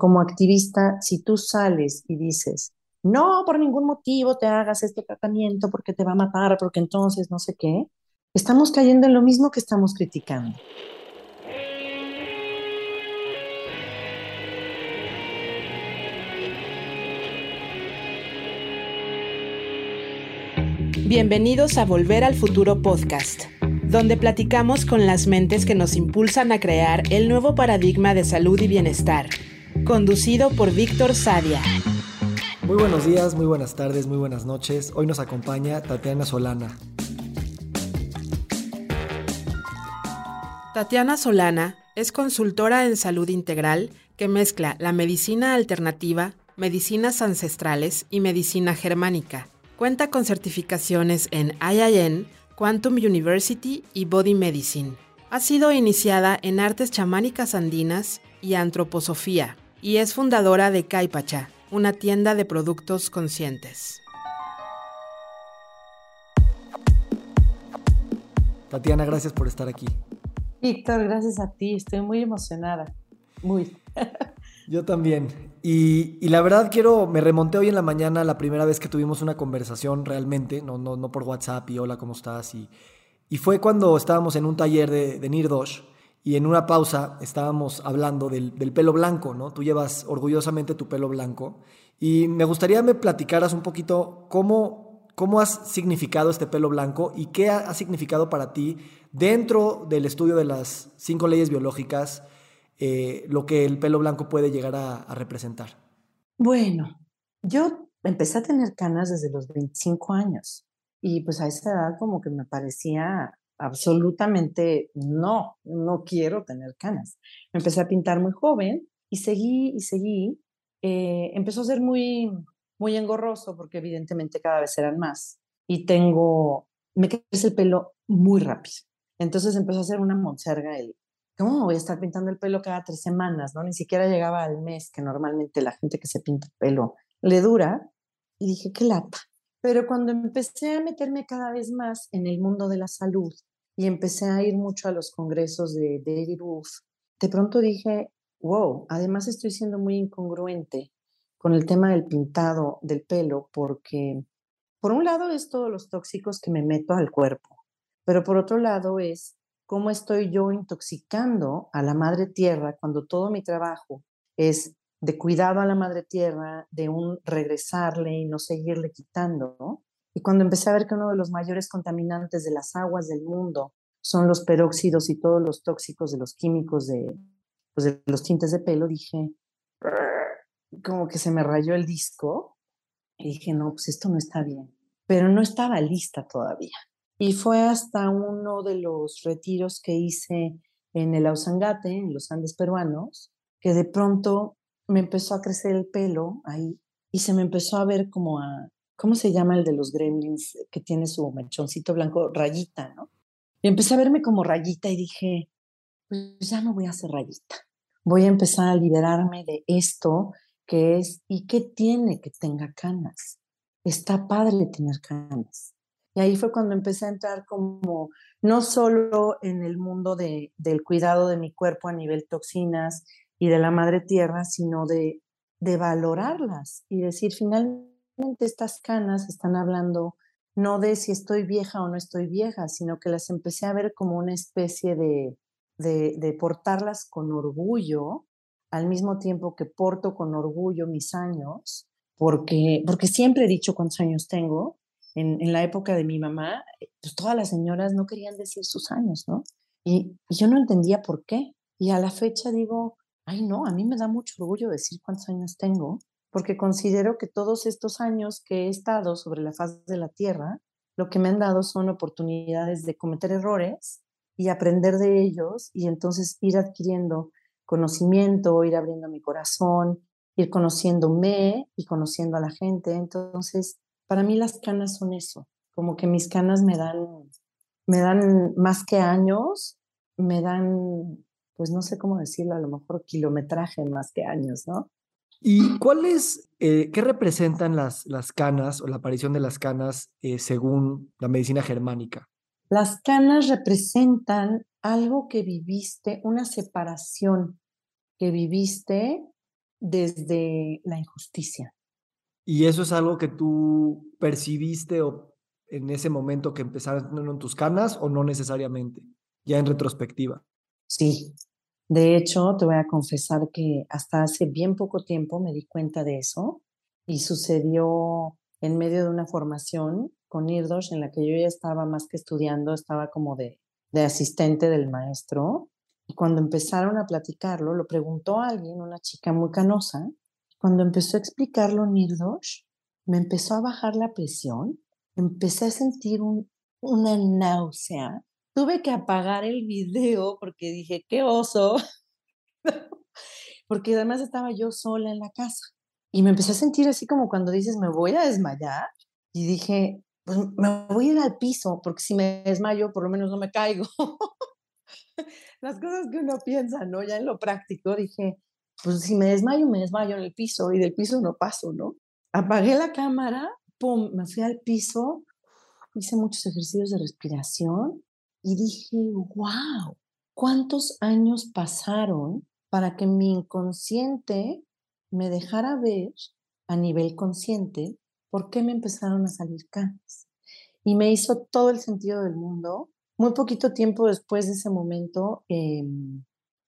como activista, si tú sales y dices, no, por ningún motivo te hagas este tratamiento porque te va a matar, porque entonces no sé qué, estamos cayendo en lo mismo que estamos criticando. Bienvenidos a Volver al Futuro Podcast, donde platicamos con las mentes que nos impulsan a crear el nuevo paradigma de salud y bienestar, conducido por Víctor Sadia. Muy buenos días, muy buenas tardes, muy buenas noches. Hoy nos acompaña Tatiana Solana. Tatiana Solana es consultora en salud integral que mezcla la medicina alternativa, medicinas ancestrales y medicina germánica Cuenta con certificaciones en IIN, Quantum University y Body Medicine. Ha sido iniciada en artes chamánicas andinas y antroposofía y es fundadora de Caipacha, una tienda de productos conscientes. Tatiana, gracias por estar aquí. Víctor, gracias a ti. Estoy muy emocionada. Muy. Yo también. Y, la verdad quiero, me remonté hoy en la mañana la primera vez que tuvimos una conversación realmente, no, no, no por WhatsApp y hola, ¿cómo estás? Y, y fue cuando estábamos en un taller de, de Nirdosh y en una pausa estábamos hablando del, del, pelo blanco, ¿no? Tú llevas orgullosamente tu pelo blanco y me gustaría me platicaras un poquito cómo, cómo has significado este pelo blanco y qué ha, significado para ti dentro del estudio de las cinco leyes biológicas eh, lo que el pelo blanco puede llegar a, representar? Bueno, yo empecé a tener canas desde los 25 años y pues a esa edad como que me parecía absolutamente no, no quiero tener canas. Me empecé a pintar muy joven y seguí y seguí. Eh, empezó a ser muy, muy engorroso porque evidentemente cada vez eran más y tengo, me crece el pelo muy rápido. Entonces empezó a ser una monserga el, ¿cómo voy a estar pintando el pelo cada tres semanas? ¿no? Ni siquiera llegaba al mes, que normalmente la gente que se pinta el pelo le dura. Y dije, qué lata. Pero cuando empecé a meterme cada vez más en el mundo de la salud y empecé a ir mucho a los congresos de David Wolf, de pronto dije, wow, además estoy siendo muy incongruente con el tema del pintado del pelo porque por un lado es todos los tóxicos que me meto al cuerpo, pero por otro lado es cómo estoy yo intoxicando a la madre tierra cuando todo mi trabajo es de cuidado a la madre tierra, de un regresarle y no seguirle quitando. Y cuando empecé a ver que uno de los mayores contaminantes de las aguas del mundo son los peróxidos y todos los tóxicos de los químicos de, pues los tintes de pelo, dije, como que se me rayó el disco y dije, no, pues esto no está bien. Pero no estaba lista todavía. Y fue hasta uno de los retiros que hice en el Ausangate, en los Andes peruanos, que de pronto me empezó a crecer el pelo ahí y se me empezó a ver como a, ¿cómo se llama el de los gremlins que tiene su mechoncito blanco? Rayita, ¿no? Y empecé a verme como rayita y dije, pues ya no voy a hacer rayita. Voy a empezar a liberarme de esto que es, ¿y qué tiene que tenga canas? Está padre tener canas. Y ahí fue cuando empecé a entrar como no solo en el mundo de, del cuidado de mi cuerpo a nivel toxinas y de la madre tierra, sino de, de valorarlas y decir, finalmente estas canas están hablando no de si estoy vieja o no estoy vieja, sino que las empecé a ver como una especie de, de, portarlas con orgullo, al mismo tiempo que porto con orgullo mis años, porque, porque siempre he dicho cuántos años tengo, en, la época de mi mamá, pues todas las señoras no querían decir sus años, ¿no? Y, yo no entendía por qué. Y a la fecha digo, ay no, a mí me da mucho orgullo decir cuántos años tengo, porque considero que todos estos años que he estado sobre la faz de la Tierra, lo que me han dado son oportunidades de cometer errores y aprender de ellos y entonces ir adquiriendo conocimiento, ir abriendo mi corazón, ir conociéndome y conociendo a la gente. Entonces, para mí las canas son eso, como que mis canas me dan, me dan más que años, me dan, pues no sé cómo decirlo, a lo mejor kilometraje más que años, ¿no? ¿Y cuáles, eh, qué representan las, las canas o la aparición de las canas eh, según la medicina germánica? Las canas representan algo que viviste, una separación que viviste desde la injusticia. ¿Y eso es algo que tú percibiste o en ese momento que empezaron tus canas o no necesariamente, ya en retrospectiva? Sí, de hecho, te voy a confesar que hasta hace bien poco tiempo me di cuenta de eso y sucedió en medio de una formación con IRDOS en la que yo ya estaba más que estudiando, estaba como de, de asistente del maestro. Y cuando empezaron a platicarlo, lo preguntó alguien, una chica muy canosa. Cuando empezó a explicarlo Nirdosh, me empezó a bajar la presión, empecé a sentir un, una náusea tuve que apagar el video porque dije, qué oso, porque además estaba yo sola en la casa y me empecé a sentir así como cuando dices, me voy a desmayar y dije, pues me voy a ir al piso porque si me desmayo por lo menos no me caigo. Las cosas que uno piensa, ¿no? Ya en lo práctico dije, pues si me desmayo, me desmayo en el piso y del piso no paso, ¿no? Apagué la cámara, pum, me fui al piso, hice muchos ejercicios de respiración y dije, wow, ¿cuántos años pasaron para que mi inconsciente me dejara ver a nivel consciente por qué me empezaron a salir canas? Y me hizo todo el sentido del mundo. Muy poquito tiempo después de ese momento em,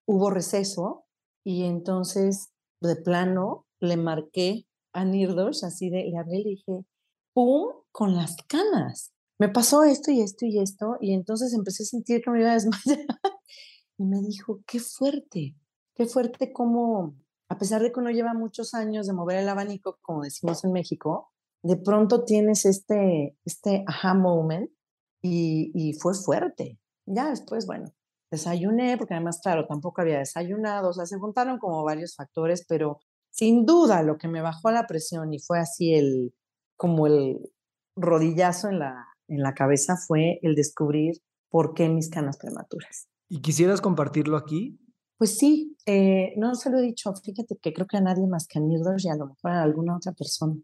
hubo receso y entonces de plano le marqué a Nirdos, así de, le hablé y le dije, ¡pum! con las canas me pasó esto y esto y esto, y entonces empecé a sentir que me iba a desmayar. Y me dijo, qué fuerte, qué fuerte como, a pesar de que uno lleva muchos años de mover el abanico, como decimos en México, de pronto tienes este, este aha moment y, y fue fuerte. Ya después, bueno, desayuné, porque además, claro, tampoco había desayunado, o sea, se juntaron como varios factores, pero sin duda lo que me bajó la presión y fue así el, como el rodillazo en la, en la cabeza fue el descubrir por qué mis canas prematuras. ¿Y quisieras compartirlo aquí? Pues sí, eh, no se lo he dicho, fíjate que creo que a nadie más que a Nirdos y a lo mejor a alguna otra persona.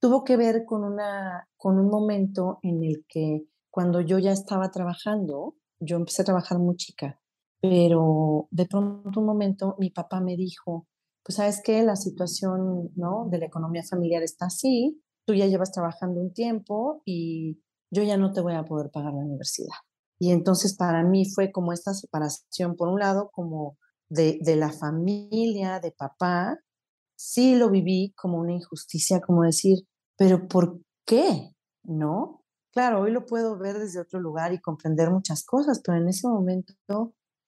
Tuvo que ver con, una, con un momento en el que cuando yo ya estaba trabajando, yo empecé a trabajar muy chica, pero de pronto un momento mi papá me dijo, pues sabes que la situación ¿no? de la economía familiar está así, tú ya llevas trabajando un tiempo y yo ya no te voy a poder pagar la universidad. Y entonces para mí fue como esta separación, por un lado, como de, la familia, de papá, sí lo viví como una injusticia, como decir, pero ¿por qué? ¿No? Claro, hoy lo puedo ver desde otro lugar y comprender muchas cosas, pero en ese momento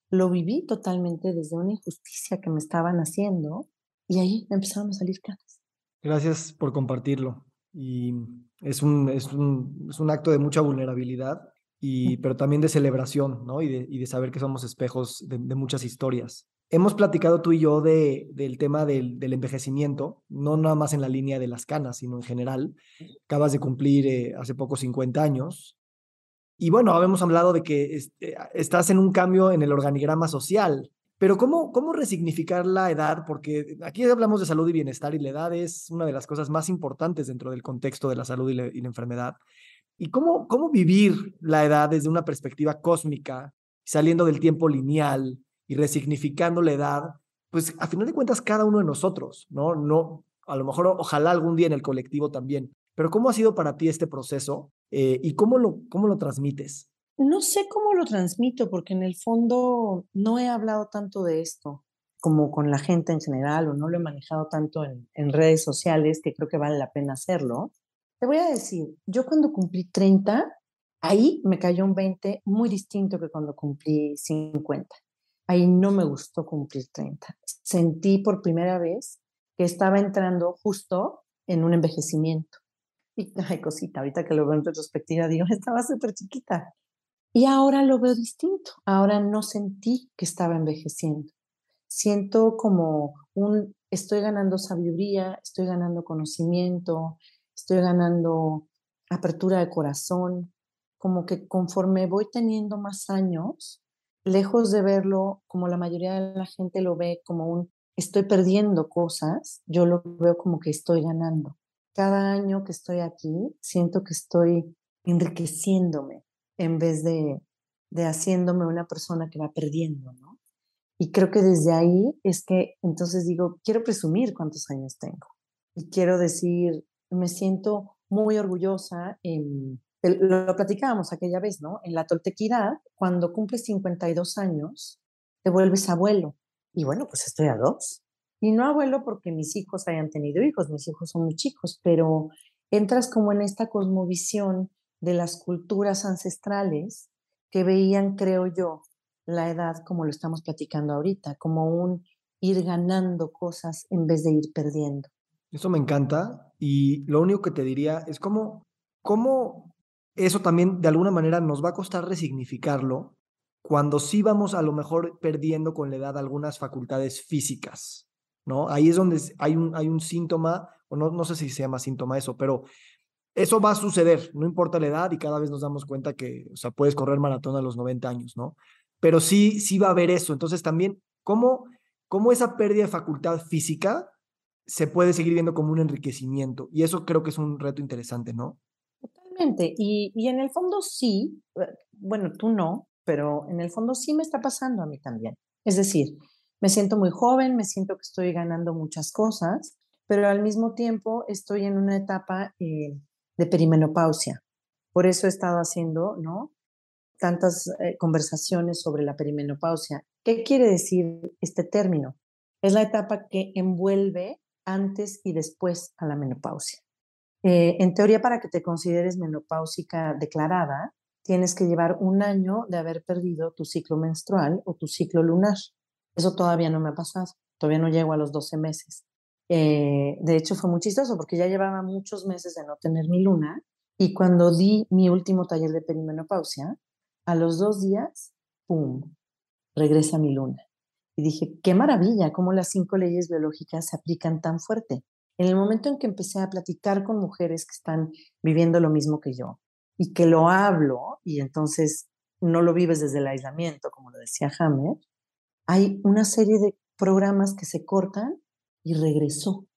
lo viví totalmente desde una injusticia que me estaban haciendo y ahí me empezaron a salir caras. Gracias por compartirlo. Y es un, es un, es un acto de mucha vulnerabilidad, y, pero también de celebración, ¿no? Y de, y de saber que somos espejos de, muchas historias. Hemos platicado tú y yo de, del tema del, envejecimiento, no nada más en la línea de las canas, sino en general. Acabas de cumplir eh, hace poco 50 años. Y bueno, habíamos hablado de que es, eh, estás en un cambio en el organigrama social, pero ¿cómo, ¿cómo resignificar la edad? Porque aquí hablamos de salud y bienestar y la edad es una de las cosas más importantes dentro del contexto de la salud y la, enfermedad. ¿Y cómo, cómo vivir la edad desde una perspectiva cósmica, saliendo del tiempo lineal y resignificando la edad? Pues a final de cuentas cada uno de nosotros, ¿no? No, a lo mejor ojalá algún día en el colectivo también. Pero ¿cómo ha sido para ti este proceso eh, y cómo lo, cómo lo transmites? No sé cómo lo transmito, porque en el fondo no he hablado tanto de esto como con la gente en general, o no lo he manejado tanto en, en redes sociales, que creo que vale la pena hacerlo. Te voy a decir, yo cuando cumplí 30, ahí me cayó un 20 muy distinto que cuando cumplí 50. Ahí no me gustó cumplir 30. Sentí por primera vez que estaba entrando justo en un envejecimiento. Y, ay, cosita, ahorita que lo veo en retrospectiva, digo, estaba súper chiquita. Y ahora lo veo distinto. Ahora no sentí que estaba envejeciendo. Siento como un, estoy ganando sabiduría, estoy ganando conocimiento, estoy ganando apertura de corazón, como que conforme voy teniendo más años, lejos de verlo como la mayoría de la gente lo ve como un, estoy perdiendo cosas, yo lo veo como que estoy ganando. Cada año que estoy aquí, siento que estoy enriqueciéndome, en vez de, de haciéndome una persona que va perdiendo, ¿no? Y creo que desde ahí es que entonces digo, quiero presumir cuántos años tengo. Y quiero decir, me siento muy orgullosa. En, lo platicábamos aquella vez, ¿no? En la toltequidad, cuando cumples 52 años, te vuelves abuelo. Y bueno, pues estoy a dos. Y no abuelo porque mis hijos hayan tenido hijos, mis hijos son muy chicos, pero entras como en esta cosmovisión de las culturas ancestrales que veían, creo yo, la edad como lo estamos platicando ahorita, como un ir ganando cosas en vez de ir perdiendo. Eso me encanta y lo único que te diría es cómo, cómo eso también de alguna manera nos va a costar resignificarlo cuando sí vamos a lo mejor perdiendo con la edad algunas facultades físicas, ¿no? Ahí es donde hay un, hay un síntoma, o no, no sé si se llama síntoma eso, pero eso va a suceder, no importa la edad y cada vez nos damos cuenta que, o sea, puedes correr maratón a los 90 años, ¿no? pero sí, sí va a haber eso. Entonces también, ¿cómo, cómo esa pérdida de facultad física se puede seguir viendo como un enriquecimiento? Y eso creo que es un reto interesante, ¿no? Totalmente. Y, y en el fondo sí, eh, bueno, tú no, pero en el fondo sí me está pasando a mí también. Es decir, me siento muy joven, me siento que estoy ganando muchas cosas, pero al mismo tiempo estoy en una etapa eh, de perimenopausia. Por eso he estado haciendo, ¿no? tantas eh, conversaciones sobre la perimenopausia. ¿Qué quiere decir este término? Es la etapa que envuelve antes y después a la menopausia. Eh, en teoría, para que te consideres menopáusica declarada, tienes que llevar un año de haber perdido tu ciclo menstrual o tu ciclo lunar. Eso todavía no me ha pasado, todavía no llego a los 12 meses. Eh, de hecho, fue muy chistoso porque ya llevaba muchos meses de no tener mi luna y cuando di mi último taller de perimenopausia, a los dos días, ¡pum!, regresa mi luna. Y dije, qué maravilla, cómo las cinco leyes biológicas se aplican tan fuerte. En el momento en que empecé a platicar con mujeres que están viviendo lo mismo que yo y que lo hablo, y entonces no lo vives desde el aislamiento, como lo decía Hammer, hay una serie de programas que se cortan y regresó.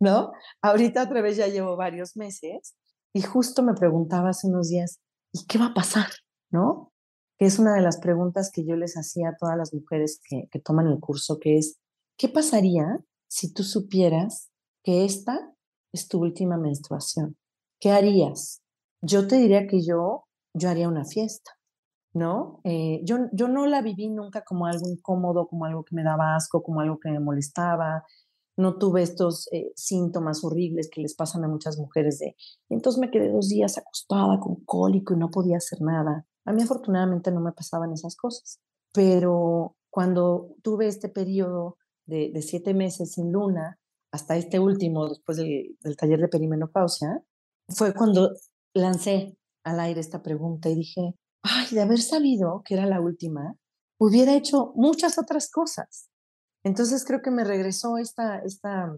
¿No? Ahorita otra vez ya llevo varios meses y justo me preguntaba hace unos días, ¿y qué va a pasar? ¿No? Que es una de las preguntas que yo les hacía a todas las mujeres que, que toman el curso, que es, ¿qué pasaría si tú supieras que esta es tu última menstruación? ¿Qué harías? Yo te diría que yo, yo haría una fiesta, ¿no? Eh, yo, yo no la viví nunca como algo incómodo, como algo que me daba asco, como algo que me molestaba, no tuve estos eh, síntomas horribles que les pasan a muchas mujeres de, entonces me quedé dos días acostada con cólico y no podía hacer nada. A mí afortunadamente no me pasaban esas cosas, pero cuando tuve este periodo de, siete meses sin luna, hasta este último, después del, del taller de perimenopausia, fue cuando lancé al aire esta pregunta y dije, ay, de haber sabido que era la última, hubiera hecho muchas otras cosas entonces creo que me regresó esta, esta,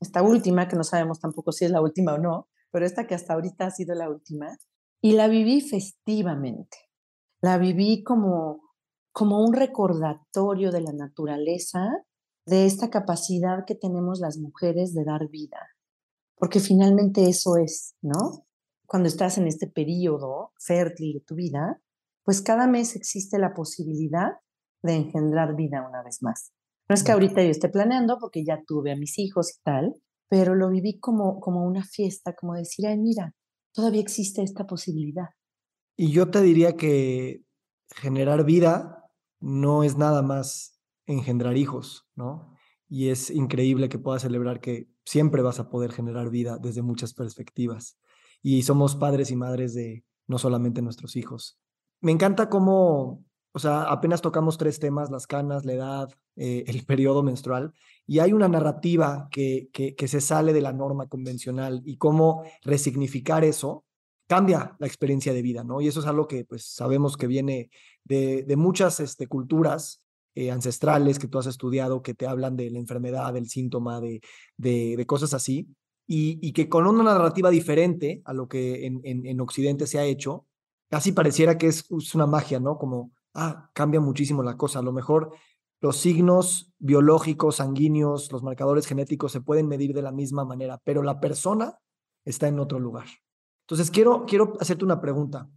esta última, que no sabemos tampoco si es la última o no, pero esta que hasta ahorita ha sido la última, y la viví festivamente. La viví como, como un recordatorio de la naturaleza, de esta capacidad que tenemos las mujeres de dar vida, porque finalmente eso es, ¿no? Cuando estás en este periodo fértil de tu vida, pues cada mes existe la posibilidad de engendrar vida una vez más. No es que ahorita yo esté planeando porque ya tuve a mis hijos y tal, pero lo viví como, como una fiesta, como decir, ay, mira, todavía existe esta posibilidad. Y yo te diría que generar vida no es nada más engendrar hijos, ¿no? Y es increíble que puedas celebrar que siempre vas a poder generar vida desde muchas perspectivas. Y somos padres y madres de no solamente nuestros hijos. Me encanta cómo o sea, apenas tocamos tres temas, las canas, la edad, eh, el periodo menstrual, y hay una narrativa que, que, se sale de la norma convencional y cómo resignificar eso cambia la experiencia de vida, ¿no? Y eso es algo que pues sabemos que viene de, de muchas este, culturas eh, ancestrales que tú has estudiado, que te hablan de la enfermedad, del síntoma, de, de, cosas así, y, que con una narrativa diferente a lo que en, en, en Occidente se ha hecho, casi pareciera que es, es una magia, ¿no? Como ah, cambia muchísimo la cosa. A lo mejor los signos biológicos, sanguíneos, los marcadores genéticos se pueden medir de la misma manera, pero la persona está en otro lugar. Entonces, quiero, quiero hacerte una pregunta.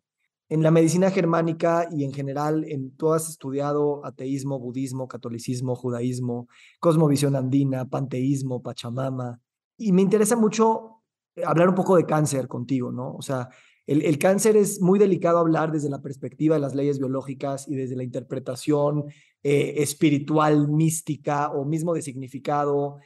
en la medicina germánica y en general, en, tú has estudiado ateísmo, budismo, catolicismo, judaísmo, cosmovisión andina, panteísmo, pachamama, y me interesa mucho eh, hablar un poco de cáncer contigo, ¿no? O sea, el, cáncer es muy delicado hablar desde la perspectiva de las leyes biológicas y desde la interpretación eh, espiritual, mística o mismo de significado.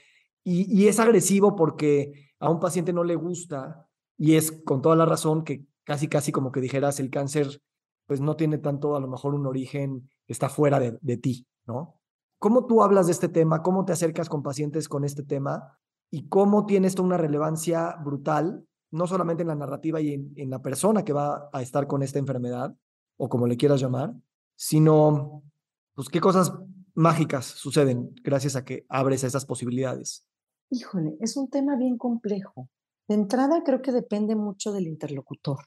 Y, es agresivo porque a un paciente no le gusta y es con toda la razón que casi, casi como que dijeras el cáncer pues no tiene tanto a lo mejor un origen está fuera de, de ti, ¿no? ¿Cómo tú hablas de este tema? ¿Cómo te acercas con pacientes con este tema? ¿Y cómo tiene esto una relevancia brutal no solamente en la narrativa y en, la persona que va a estar con esta enfermedad, o como le quieras llamar, sino, pues, qué cosas mágicas suceden gracias a que abres esas posibilidades. Híjole, es un tema bien complejo. De entrada creo que depende mucho del interlocutor.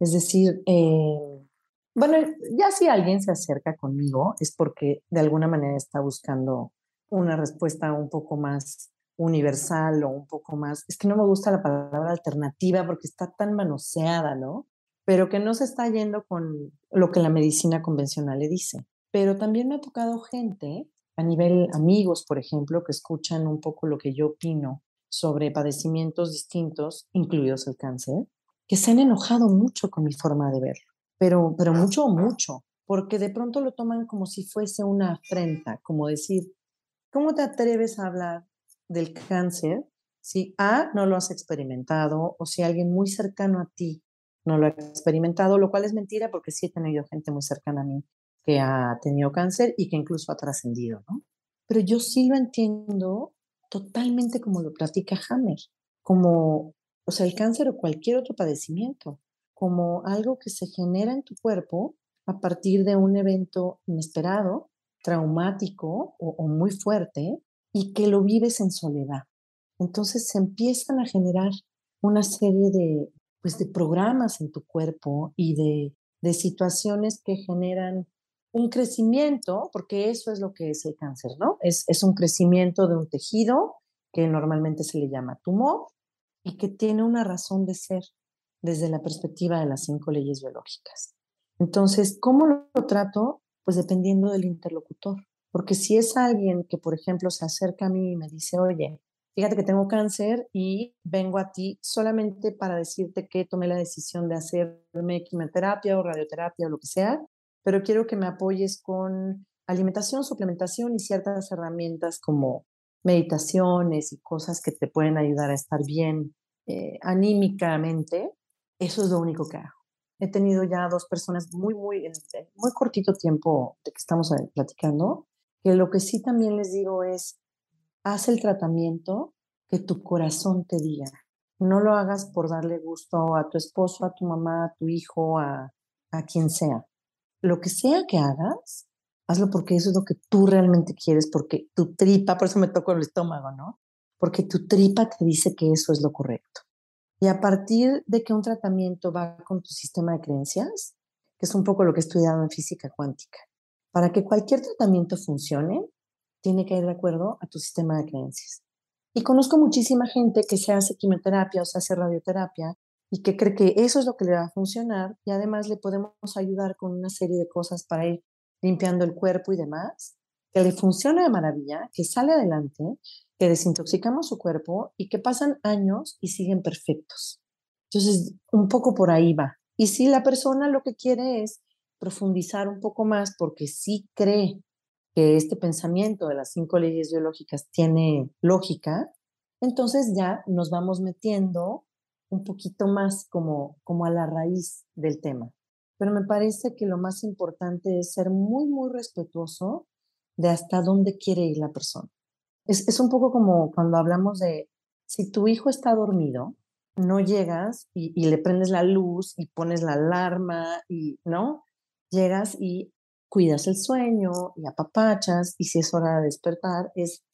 Es decir, eh, bueno, ya si alguien se acerca conmigo es porque de alguna manera está buscando una respuesta un poco más universal o un poco más, es que no me gusta la palabra alternativa porque está tan manoseada, ¿no? Pero que no se está yendo con lo que la medicina convencional le dice. Pero también me ha tocado gente, a nivel amigos, por ejemplo, que escuchan un poco lo que yo opino sobre padecimientos distintos, incluidos el cáncer, que se han enojado mucho con mi forma de verlo, pero, pero mucho, mucho, porque de pronto lo toman como si fuese una afrenta, como decir, ¿cómo te atreves a hablar del cáncer si A, no lo has experimentado o si alguien muy cercano a ti no lo ha experimentado, lo cual es mentira porque sí he tenido gente muy cercana a mí que ha tenido cáncer y que incluso ha trascendido, ¿no? Pero yo sí lo entiendo totalmente como lo platica Hammer, como, o sea, el cáncer o cualquier otro padecimiento, como algo que se genera en tu cuerpo a partir de un evento inesperado, traumático o, o muy fuerte, y que lo vives en soledad. Entonces se empiezan a generar una serie de, pues, de programas en tu cuerpo y de, de situaciones que generan un crecimiento, porque eso es lo que es el cáncer, ¿no? Es, es un crecimiento de un tejido que normalmente se le llama tumor y que tiene una razón de ser desde la perspectiva de las cinco leyes biológicas. Entonces, ¿cómo lo trato? Pues dependiendo del interlocutor. Porque si es alguien que, por ejemplo, se acerca a mí y me dice, oye, fíjate que tengo cáncer y vengo a ti solamente para decirte que tomé la decisión de hacerme quimioterapia o radioterapia o lo que sea, pero quiero que me apoyes con alimentación, suplementación y ciertas herramientas como meditaciones y cosas que te pueden ayudar a estar bien eh, anímicamente, eso es lo único que hago. He tenido ya dos personas muy, muy, en muy cortito tiempo de que estamos eh, platicando, que lo que sí también les digo es, haz el tratamiento que tu corazón te diga. No lo hagas por darle gusto a tu esposo, a tu mamá, a tu hijo, a, a quien sea. Lo que sea que hagas, hazlo porque eso es lo que tú realmente quieres, porque tu tripa, por eso me toco el estómago, ¿no? Porque tu tripa te dice que eso es lo correcto. Y a partir de que un tratamiento va con tu sistema de creencias, que es un poco lo que he estudiado en física cuántica, para que cualquier tratamiento funcione, tiene que ir de acuerdo a tu sistema de creencias. Y conozco muchísima gente que se hace quimioterapia o se hace radioterapia y que cree que eso es lo que le va a funcionar y además le podemos ayudar con una serie de cosas para ir limpiando el cuerpo y demás, que le funciona de maravilla, que sale adelante, que desintoxicamos su cuerpo y que pasan años y siguen perfectos. Entonces, un poco por ahí va. Y si la persona lo que quiere es profundizar un poco más porque sí cree que este pensamiento de las cinco leyes biológicas tiene lógica, entonces ya nos vamos metiendo un poquito más como, como a la raíz del tema. Pero me parece que lo más importante es ser muy, muy respetuoso de hasta dónde quiere ir la persona. Es, es un poco como cuando hablamos de, si tu hijo está dormido, no llegas y, y le prendes la luz y pones la alarma y, ¿no? Llegas y cuidas el sueño y apapachas y si es hora de despertar es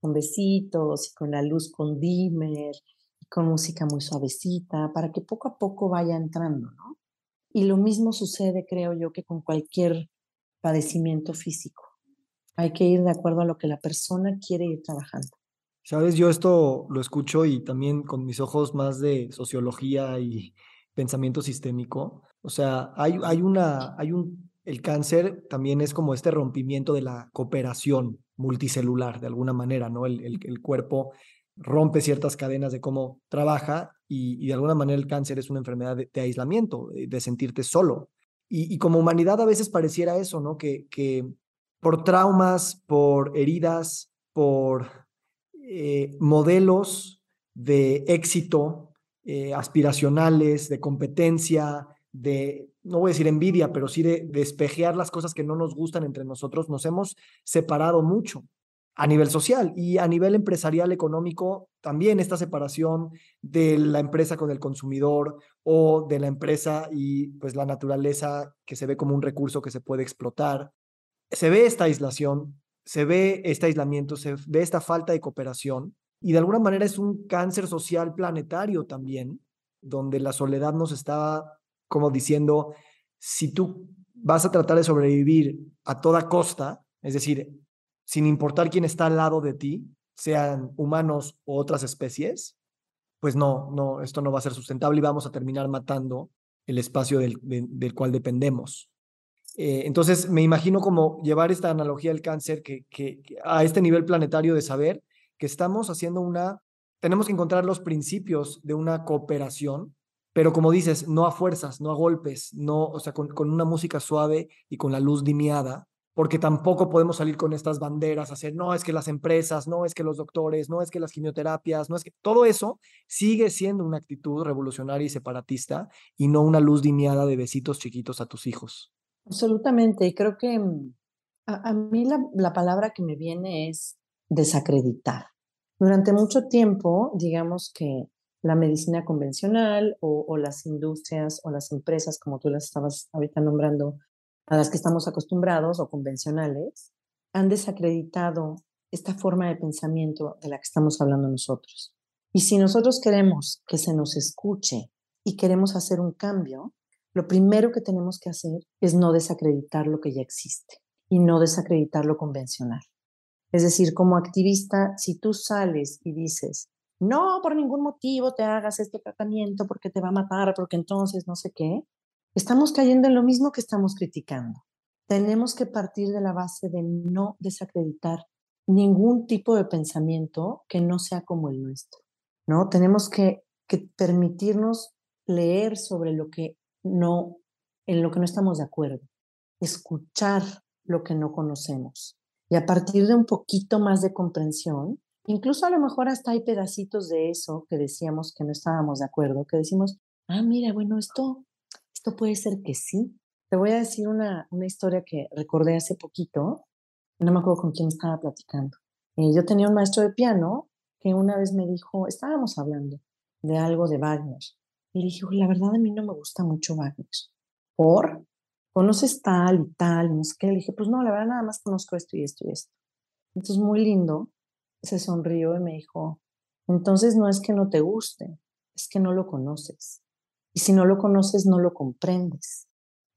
con besitos y con la luz con dimmer y con música muy suavecita para que poco a poco vaya entrando, ¿no? Y lo mismo sucede, creo yo, que con cualquier padecimiento físico. Hay que ir de acuerdo a lo que la persona quiere ir trabajando. Sabes, yo esto lo escucho y también con mis ojos más de sociología y, pensamiento sistémico. O sea, hay, hay una, hay un, el cáncer también es como este rompimiento de la cooperación multicelular, de alguna manera, ¿no? El, el, cuerpo rompe ciertas cadenas de cómo trabaja y, de alguna manera el cáncer es una enfermedad de, aislamiento, de, sentirte solo. Y, y, como humanidad a veces pareciera eso, ¿no? Que, que por traumas, por heridas, por eh, modelos de éxito eh, aspiracionales, de competencia, de, no voy a decir envidia, pero sí de despejear las cosas que no nos gustan entre nosotros, nos hemos separado mucho a nivel social y a nivel empresarial económico también esta separación de la empresa con el consumidor o de la empresa y pues la naturaleza que se ve como un recurso que se puede explotar. Se ve esta aislación, se ve este aislamiento, se ve esta falta de cooperación y de alguna manera es un cáncer social planetario también, donde la soledad nos está como diciendo, si tú vas a tratar de sobrevivir a toda costa, es decir, sin importar quién está al lado de ti, sean humanos o otras especies, pues no, no, esto no va a ser sustentable y vamos a terminar matando el espacio del, del cual dependemos. Eh, entonces, me imagino como llevar esta analogía del cáncer que, que, a este nivel planetario de saber que estamos haciendo una, tenemos que encontrar los principios de una cooperación pero como dices, no a fuerzas, no a golpes, no, o sea, con, con, una música suave y con la luz dimiada, porque tampoco podemos salir con estas banderas, hacer, no es que las empresas, no es que los doctores, no es que las quimioterapias, no es que todo eso sigue siendo una actitud revolucionaria y separatista y no una luz dimiada de besitos chiquitos a tus hijos. Absolutamente, y creo que mm, a, a mí la, la palabra que me viene es desacreditar. Durante mucho tiempo, digamos que la medicina convencional o, las industrias o las empresas, como tú las estabas ahorita nombrando, a las que estamos acostumbrados o convencionales, han desacreditado esta forma de pensamiento de la que estamos hablando nosotros. Y si nosotros queremos que se nos escuche y queremos hacer un cambio, lo primero que tenemos que hacer es no desacreditar lo que ya existe y no desacreditar lo convencional. Es decir, como activista, si tú sales y dices, no por ningún motivo te hagas este tratamiento porque te va a matar, porque entonces no sé qué, estamos cayendo en lo mismo que estamos criticando. Tenemos que partir de la base de no desacreditar ningún tipo de pensamiento que no sea como el nuestro, ¿no? Tenemos que, que permitirnos leer sobre lo que no, en lo que no estamos de acuerdo, escuchar lo que no conocemos y a partir de un poquito más de comprensión, Incluso a lo mejor hasta hay pedacitos de eso que decíamos que no estábamos de acuerdo, que decimos, ah, mira, bueno, esto, esto puede ser que sí. Te voy a decir una, una historia que recordé hace poquito, no me acuerdo con quién estaba platicando. Eh, yo tenía un maestro de piano que una vez me dijo, estábamos hablando de algo de Wagner, y le dije, la verdad a mí no me gusta mucho Wagner. ¿Por? ¿Conoces tal y tal? no sé qué. Le dije, pues no, la verdad nada más conozco esto y esto y esto. Entonces, muy lindo se sonrió y me dijo, entonces no es que no te guste, es que no lo conoces. Y si no lo conoces, no lo comprendes.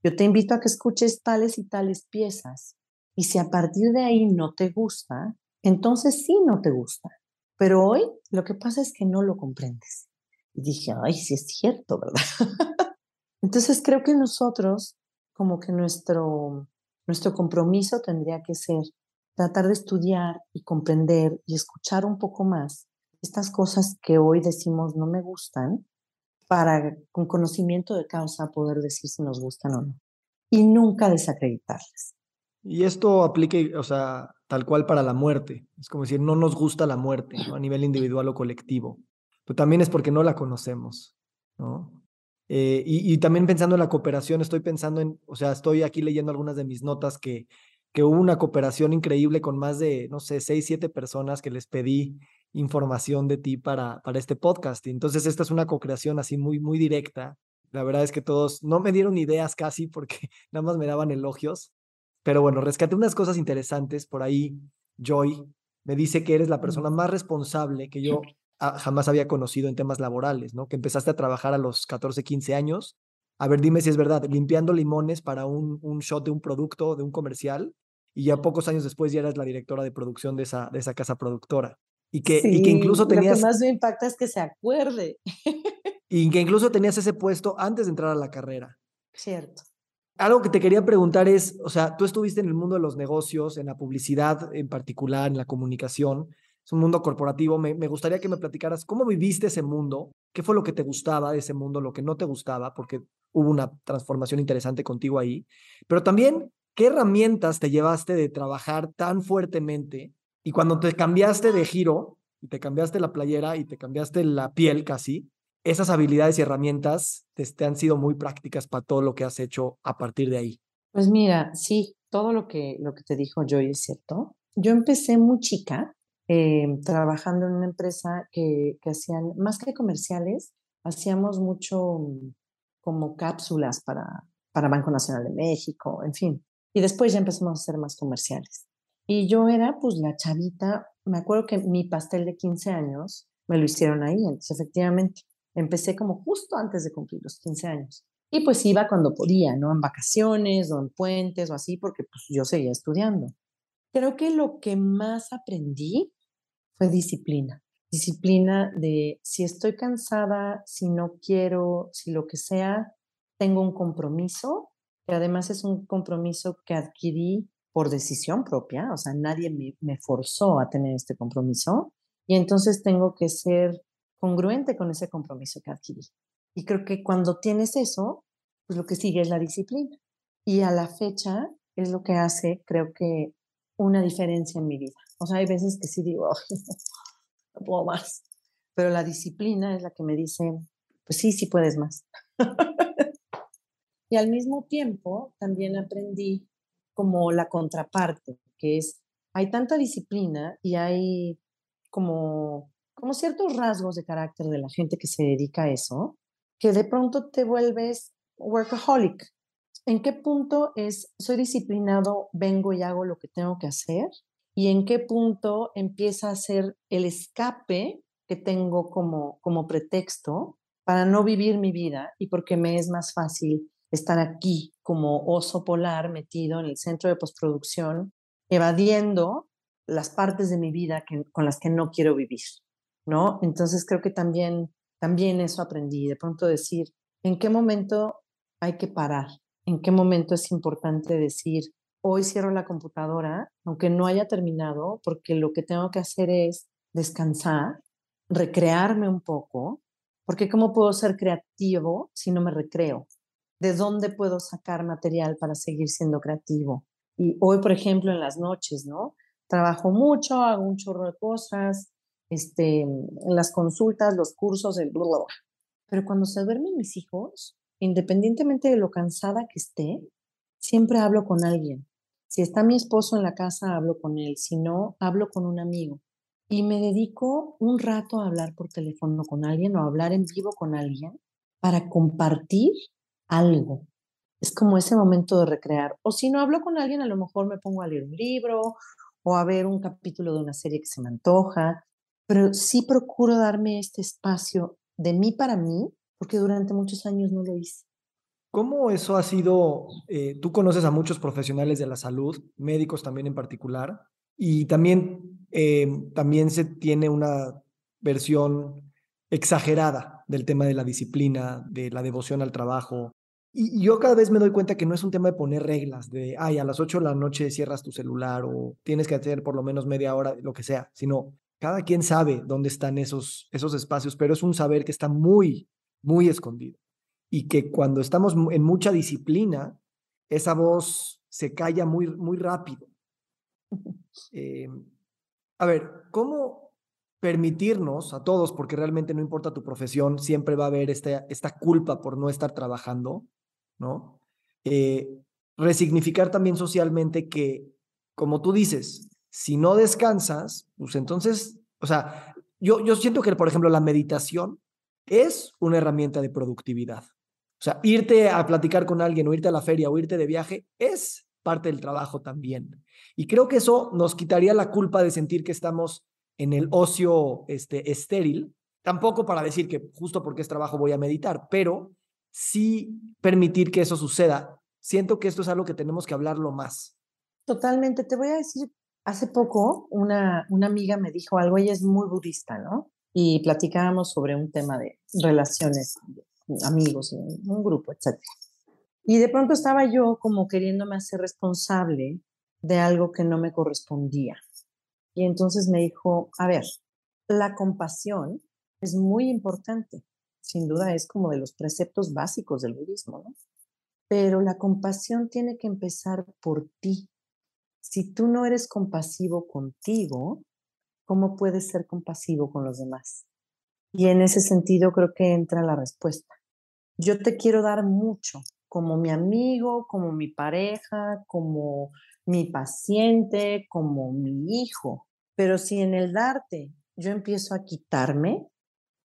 Yo te invito a que escuches tales y tales piezas. Y si a partir de ahí no te gusta, entonces sí no te gusta. Pero hoy lo que pasa es que no lo comprendes. Y dije, ay, sí es cierto, ¿verdad? entonces creo que nosotros, como que nuestro, nuestro compromiso tendría que ser tratar de estudiar y comprender y escuchar un poco más estas cosas que hoy decimos no me gustan, para con conocimiento de causa poder decir si nos gustan o no. Y nunca desacreditarlas. Y esto aplica, o sea, tal cual para la muerte. Es como decir, no nos gusta la muerte, ¿no? A nivel individual o colectivo. Pero también es porque no la conocemos, ¿no? Eh, y, y, también pensando en la cooperación, estoy pensando en, o sea, estoy aquí leyendo algunas de mis notas que que hubo una cooperación increíble con más de, no sé, seis, siete personas que les pedí información de ti para, para este podcast. Entonces esta es una co-creación así muy, muy directa. La verdad es que todos no me dieron ideas casi porque nada más me daban elogios. Pero bueno, rescaté unas cosas interesantes. Por ahí Joy me dice que eres la persona más responsable que yo jamás había conocido en temas laborales, ¿no? Que empezaste a trabajar a los 14, 15 años. A ver, dime si es verdad, limpiando limones para un, un shot de un producto, de un comercial, y ya pocos años después ya eras la directora de producción de esa, de esa casa productora. Y que, y que incluso tenías... Lo que más me impacta es que se acuerde. y que incluso tenías ese puesto antes de entrar a la carrera. Cierto. Algo que te quería preguntar es, o sea, tú estuviste en el mundo de los negocios, en la publicidad en particular, en la comunicación, es un mundo corporativo. Me, gustaría que me platicaras cómo viviste ese mundo, qué fue lo que te gustaba de ese mundo, lo que no te gustaba, porque hubo una transformación interesante contigo ahí, pero también qué herramientas te llevaste de trabajar tan fuertemente y cuando te cambiaste de giro, y te cambiaste la playera y te cambiaste la piel casi, esas habilidades y herramientas te, han sido muy prácticas para todo lo que has hecho a partir de ahí. Pues mira, sí, todo lo que, lo que te dijo Joy es cierto. Yo empecé muy chica em, trabajando en una empresa que, que hacían, más que comerciales, hacíamos mucho mm, como cápsulas para, para Banco Nacional de México, en fin. Y después ya empezamos a hacer más comerciales. Y yo era pues la chavita, me acuerdo que mi pastel de 15 años me lo hicieron ahí, entonces efectivamente Empecé como justo antes de cumplir los 15 años. Y pues iba cuando podía, ¿no? En vacaciones o en puentes o así, porque pues yo seguía estudiando. Creo que lo que más aprendí fue disciplina. Disciplina de si estoy cansada, si no quiero, si lo que sea, tengo un compromiso, que además es un compromiso que adquirí por decisión propia, o sea, nadie me, forzó a tener este compromiso. Y entonces tengo que ser congruente con ese compromiso que adquirí. Y creo que cuando tienes eso, pues lo que sigue es la disciplina. Y a la fecha es lo que hace, creo que, una diferencia en mi vida. O sea, hay veces que sí digo, no puedo más. Pero la disciplina es la que me dice, pues sí, sí puedes más. y al mismo tiempo también aprendí como la contraparte, que es, hay tanta disciplina y hay como como ciertos rasgos de carácter de la gente que se dedica a eso, que de pronto te vuelves workaholic. ¿En qué punto es, soy disciplinado, vengo y hago lo que tengo que hacer? ¿Y en qué punto empieza a ser el escape que tengo como, como pretexto para no vivir mi vida y porque me es más fácil estar aquí como oso polar metido en el centro de postproducción, evadiendo las partes de mi vida que, con las que no quiero vivir? ¿no? Entonces creo que también, también eso aprendí, de pronto decir, ¿en qué momento hay que parar? ¿En qué momento es importante decir, hoy cierro la computadora, aunque no haya terminado, porque lo que tengo que hacer es descansar, recrearme un poco, porque ¿cómo puedo ser creativo si no me recreo? ¿De dónde puedo sacar material para seguir siendo creativo? Y hoy, por ejemplo, en las noches, ¿no? Trabajo mucho, hago un chorro de cosas, este, las consultas, los cursos, el bla, bla, Pero cuando se duermen mis hijos, independientemente de lo cansada que esté, siempre hablo con alguien. Si está mi esposo en la casa, hablo con él. Si no, hablo con un amigo. Y me dedico un rato a hablar por teléfono con alguien o a hablar en vivo con alguien para compartir algo. Es como ese momento de recrear. O si no hablo con alguien, a lo mejor me pongo a leer un libro o a ver un capítulo de una serie que se me antoja pero sí procuro darme este espacio de mí para mí, porque durante muchos años no lo hice. ¿Cómo eso ha sido? Eh, tú conoces a muchos profesionales de la salud, médicos también en particular, y también, eh, también se tiene una versión exagerada del tema de la disciplina, de la devoción al trabajo. Y yo cada vez me doy cuenta que no es un tema de poner reglas, de, ay, a las 8 de la noche cierras tu celular o tienes que hacer por lo menos media hora, lo que sea, sino cada quien sabe dónde están esos, esos espacios, pero es un saber que está muy, muy escondido. Y que cuando estamos en mucha disciplina, esa voz se calla muy, muy rápido. Eh, a ver, ¿cómo permitirnos a todos, porque realmente no importa tu profesión, siempre va a haber esta, esta culpa por no estar trabajando, ¿no? Eh, resignificar también socialmente que, como tú dices, si no descansas, pues entonces, o sea, yo, yo siento que, por ejemplo, la meditación es una herramienta de productividad. O sea, irte a platicar con alguien o irte a la feria o irte de viaje es parte del trabajo también. Y creo que eso nos quitaría la culpa de sentir que estamos en el ocio este, estéril. Tampoco para decir que justo porque es trabajo voy a meditar, pero sí permitir que eso suceda. Siento que esto es algo que tenemos que hablarlo más. Totalmente. Te voy a decir Hace poco una, una amiga me dijo algo, ella es muy budista, ¿no? y platicábamos sobre un tema de relaciones, amigos, un grupo, etc. Y de pronto estaba yo como queriéndome hacer responsable de algo que no me correspondía. Y entonces me dijo, a ver, la compasión es muy importante. Sin duda es como de los preceptos básicos del budismo, ¿no? Pero la compasión tiene que empezar por ti. Si tú no eres compasivo contigo, ¿cómo puedes ser compasivo con los demás? Y en ese sentido creo que entra la respuesta. Yo te quiero dar mucho, como mi amigo, como mi pareja, como mi paciente, como mi hijo. Pero si en el darte yo empiezo a quitarme,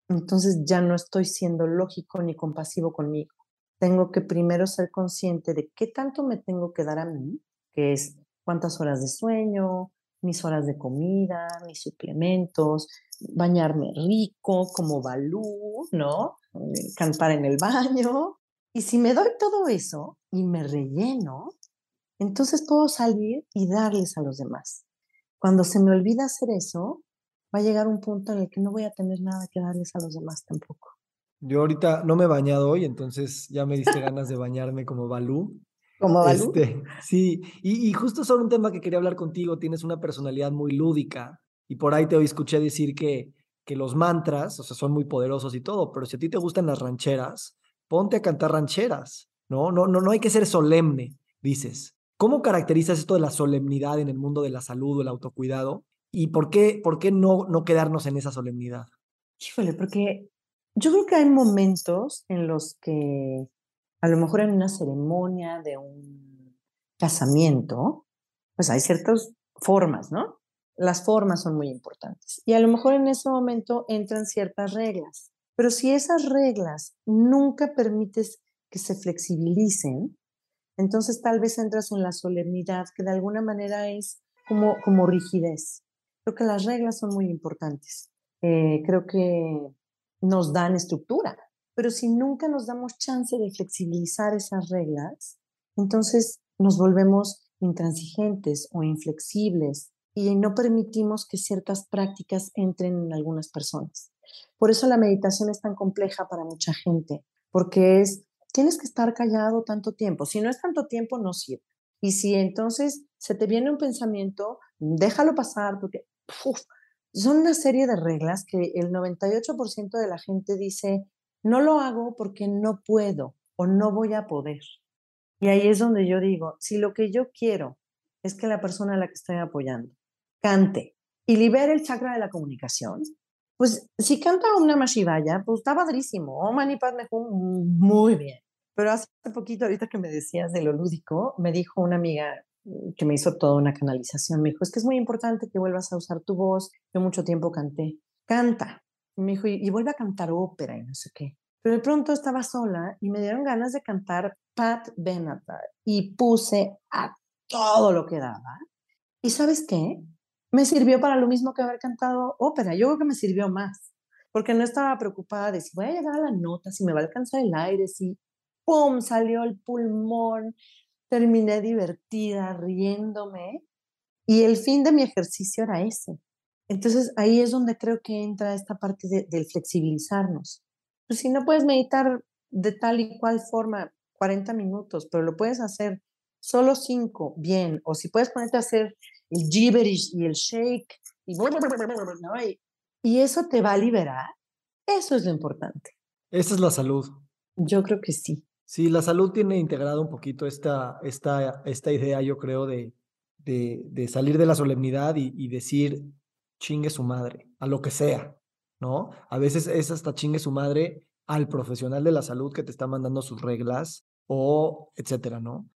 entonces ya no estoy siendo lógico ni compasivo conmigo. Tengo que primero ser consciente de qué tanto me tengo que dar a mí, que es cuántas horas de sueño, mis horas de comida, mis suplementos, bañarme rico como balú, ¿no? Eh, cantar en el baño. Y si me doy todo eso y me relleno, entonces puedo salir y darles a los demás. Cuando se me olvida hacer eso, va a llegar un punto en el que no voy a tener nada que darles a los demás tampoco. Yo ahorita no me he bañado hoy, entonces ya me diste ganas de bañarme como Balú. Como Balú. Este, sí, y, y, justo sobre un tema que quería hablar contigo, tienes una personalidad muy lúdica y por ahí te escuché decir que, que los mantras, o sea, son muy poderosos y todo, pero si a ti te gustan las rancheras, ponte a cantar rancheras, ¿no? No, no, no hay que ser solemne, dices. ¿Cómo caracterizas esto de la solemnidad en el mundo de la salud o el autocuidado? ¿Y por qué, por qué no, no quedarnos en esa solemnidad? Híjole, porque yo creo que hay momentos en los que a lo mejor en una ceremonia de un casamiento, pues hay ciertas formas, ¿no? Las formas son muy importantes. Y a lo mejor en ese momento entran ciertas reglas. Pero si esas reglas nunca permites que se flexibilicen, entonces tal vez entras en la solemnidad, que de alguna manera es como, como rigidez. Creo que las reglas son muy importantes. Eh, creo que nos dan estructura, pero si nunca nos damos chance de flexibilizar esas reglas, entonces nos volvemos intransigentes o inflexibles y no permitimos que ciertas prácticas entren en algunas personas. Por eso la meditación es tan compleja para mucha gente, porque es tienes que estar callado tanto tiempo. Si no es tanto tiempo, no sirve. Y si entonces se te viene un pensamiento, déjalo pasar, porque son una serie de reglas que el 98% de la gente dice, no lo hago porque no puedo o no voy a poder. Y ahí es donde yo digo, si lo que yo quiero es que la persona a la que estoy apoyando cante y libere el chakra de la comunicación, pues si canta una Mashivaya, pues está padrísimo. Oh, Mani Padme muy bien. Pero hace poquito, ahorita que me decías de lo lúdico, me dijo una amiga mm, que me hizo toda una canalización, me dijo, es que es muy importante que vuelvas a usar tu voz. Yo mucho tiempo canté. Canta. Y me dijo, y, y vuelve a cantar ópera y no sé qué. Pero de pronto estaba sola y me dieron ganas de cantar Pat Benatar y puse a todo lo que daba. ¿Y sabes qué? Me sirvió para lo mismo que haber cantado ópera. Yo creo que me sirvió más, porque no estaba preocupada de si voy a llegar a la nota, si me va a alcanzar el aire, si ¡pum! salió el pulmón, terminé divertida, riéndome, y el fin de mi ejercicio era ese. Entonces ahí es donde creo que entra esta parte del flexibilizarnos. Pues si no puedes meditar de tal y cual forma 40 minutos, pero lo puedes hacer solo 5, bien, o si puedes ponerte a hacer el gibberish y el shake, y, y eso te va a liberar. Eso es lo importante. Esa es la salud. Yo creo que sí. Sí, la salud tiene integrado un poquito esta, esta, esta idea, yo creo, de, de, de salir de la solemnidad y, y, decir chingue su madre, a lo que sea, ¿no? A veces es hasta chingue su madre al profesional de la salud que te está mandando sus reglas o etcétera, ¿no?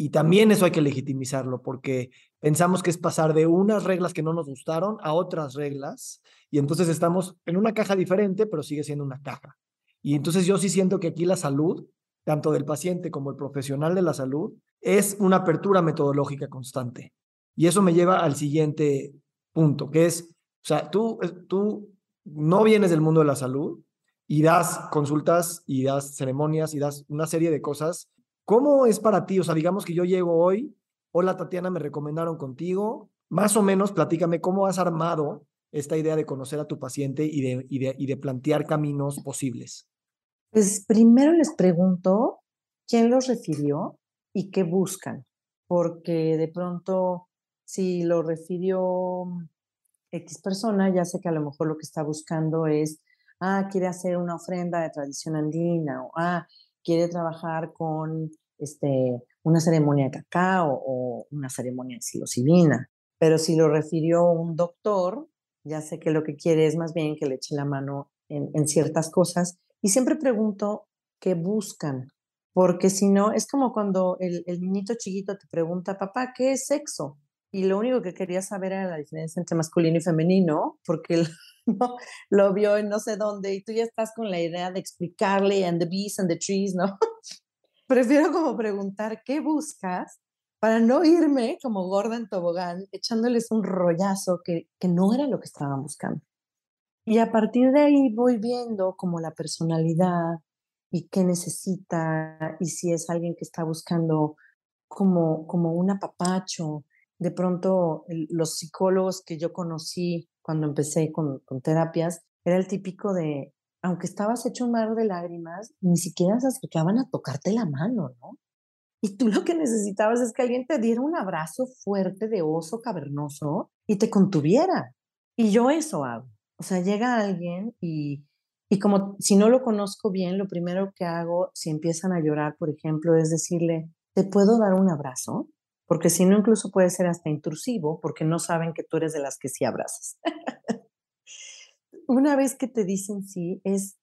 Y también eso hay que legitimizarlo porque pensamos que es pasar de unas reglas que no nos gustaron a otras reglas y entonces estamos en una caja diferente, pero sigue siendo una caja. Y entonces yo sí siento que aquí la salud, tanto del paciente como el profesional de la salud, es una apertura metodológica constante. Y eso me lleva al siguiente punto, que es, o sea, tú, eh, tú no vienes del mundo de la salud y das consultas y das ceremonias y das una serie de cosas ¿Cómo es para ti? O sea, digamos que yo llego hoy, hola Tatiana, me recomendaron contigo, más o menos platícame cómo has armado esta idea de conocer a tu paciente y de, y de, y de plantear caminos posibles? Pues primero les pregunto quién los refirió y qué buscan, porque de pronto si lo refirió X persona, ya sé que a lo mejor lo que está buscando es, ah, quiere hacer una ofrenda de tradición andina, o ah, quiere trabajar con este, una ceremonia de cacao o una ceremonia de psilocibina. Pero si lo refirió un doctor, ya sé que lo que quiere es más bien que le eche la mano en, ciertas cosas. Y siempre pregunto qué buscan, porque si no, es como cuando el, el niñito chiquito te pregunta, papá, ¿qué es sexo? y lo único que quería saber era la diferencia entre masculino y femenino, porque ¿no? lo vio en no sé dónde y tú ya estás con la idea de explicarle and the bees and the trees, ¿no? Prefiero como preguntar, ¿qué buscas? Para no irme como gorda en tobogán, echándoles un rollazo que, que no era lo que estaban buscando. Y a partir de ahí voy viendo como la personalidad y qué necesita y si es alguien que está buscando como, como un apapacho, de pronto los psicólogos que yo conocí cuando empecé con, terapias, era el típico de, aunque estabas hecho un mar de lágrimas, ni siquiera se acercaban a tocarte la mano, ¿no? Y tú lo que necesitabas es que alguien te diera un abrazo fuerte de oso cavernoso y te contuviera. Y yo eso hago. O sea, llega alguien y, y como si no lo conozco bien, lo primero que hago si empiezan a llorar, por ejemplo, es decirle, ¿te puedo dar un abrazo? Porque si no incluso puede ser hasta intrusivo porque no saben que tú eres de las que sí abrazas. Una vez que te dicen sí, es,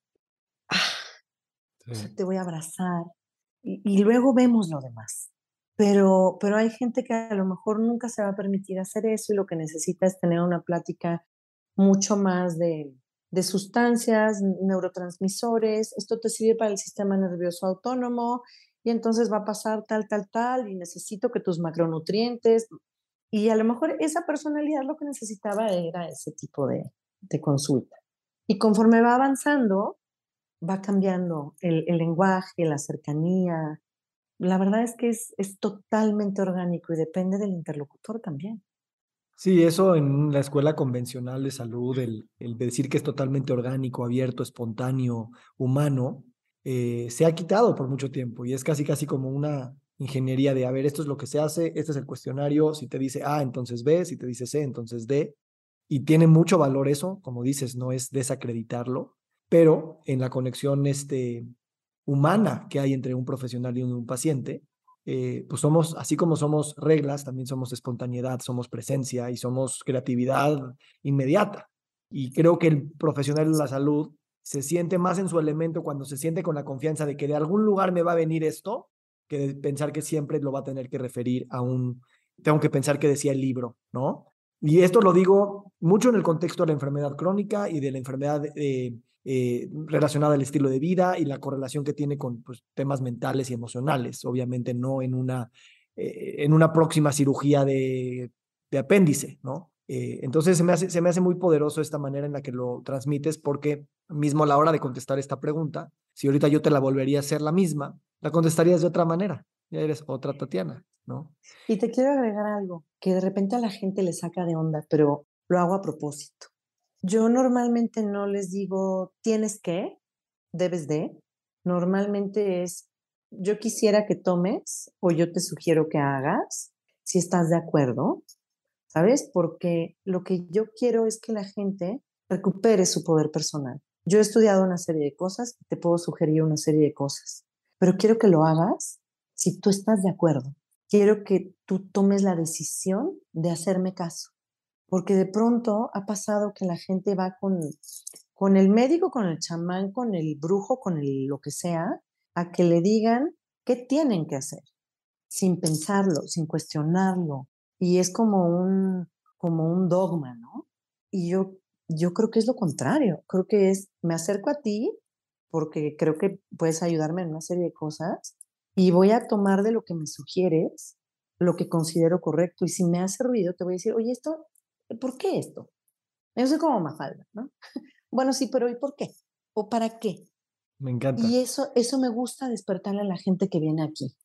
ah, te voy a abrazar y, luego vemos lo demás. Pero, pero hay gente que a lo mejor nunca se va a permitir hacer eso y lo que necesita es tener una plática mucho más de, de sustancias, neurotransmisores. Esto te sirve para el sistema nervioso autónomo y entonces va a pasar tal, tal, tal, y necesito que tus macronutrientes, y a lo mejor esa personalidad lo que necesitaba era ese tipo de, de consulta. Y conforme va avanzando, va cambiando el, el, lenguaje, la cercanía. La verdad es que es, es totalmente orgánico y depende del interlocutor también. Sí, eso en la escuela convencional de salud, el, el decir que es totalmente orgánico, abierto, espontáneo, humano, eh, se ha quitado por mucho tiempo y es casi casi como una ingeniería de, a ver, esto es lo que se hace, este es el cuestionario, si te dice A, entonces B, si te dice C, entonces D, y tiene mucho valor eso, como dices, no es desacreditarlo, pero en la conexión este, humana que hay entre un profesional y un, paciente, eh, pues somos, así como somos reglas, también somos espontaneidad, somos presencia y somos creatividad inmediata. Y creo que el profesional de la salud se siente más en su elemento cuando se siente con la confianza de que de algún lugar me va a venir esto, que pensar que siempre lo va a tener que referir a un, tengo que pensar que decía el libro, ¿no? Y esto lo digo mucho en el contexto de la enfermedad crónica y de la enfermedad eh, eh, relacionada al estilo de vida y la correlación que tiene con pues, temas mentales y emocionales, obviamente no en una, eh, en una próxima cirugía de, de apéndice, ¿no? Entonces se me, hace, se me hace muy poderoso esta manera en la que lo transmites porque mismo a la hora de contestar esta pregunta, si ahorita yo te la volvería a hacer la misma, la contestarías de otra manera. Ya eres otra Tatiana, ¿no? Y te quiero agregar algo que de repente a la gente le saca de onda, pero lo hago a propósito. Yo normalmente no les digo, tienes que, debes de. Normalmente es, yo quisiera que tomes o yo te sugiero que hagas, si estás de acuerdo, ¿sabes? Porque lo que yo quiero es que la gente recupere su poder personal. Yo he estudiado una serie de cosas te puedo sugerir una serie de cosas, pero quiero que lo hagas si tú estás de acuerdo. Quiero que tú tomes la decisión de hacerme caso, porque de pronto ha pasado que la gente va con, con el médico, con el chamán, con el brujo, con lo que sea, a que le digan qué tienen que hacer, sin pensarlo, sin cuestionarlo. Y es como un, como un dogma, ¿no? Y yo yo creo que es lo contrario. Creo que es, me acerco a ti porque creo que puedes ayudarme en una serie de cosas y voy a tomar de lo que me sugieres lo que considero correcto. Y si me hace ruido, te voy a decir, oye, esto, ¿por qué esto? Yo soy como Mafalda, ¿no? bueno, sí, pero ¿y por qué? ¿O para qué? Me encanta. Y eso, eso me gusta despertarle a la gente que viene aquí.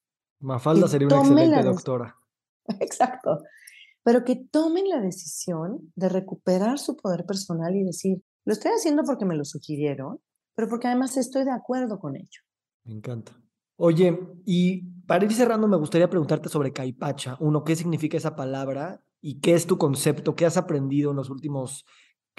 Mafalda sería una excelente doctora. Exacto. pero que tomen la decisión de recuperar su poder personal y decir, lo estoy haciendo porque me lo sugirieron, pero porque además estoy de acuerdo con ello. Me encanta. Oye, y para ir cerrando, me gustaría preguntarte sobre caipacha. Uno, ¿qué significa esa palabra y qué es tu concepto? ¿Qué has aprendido en los últimos...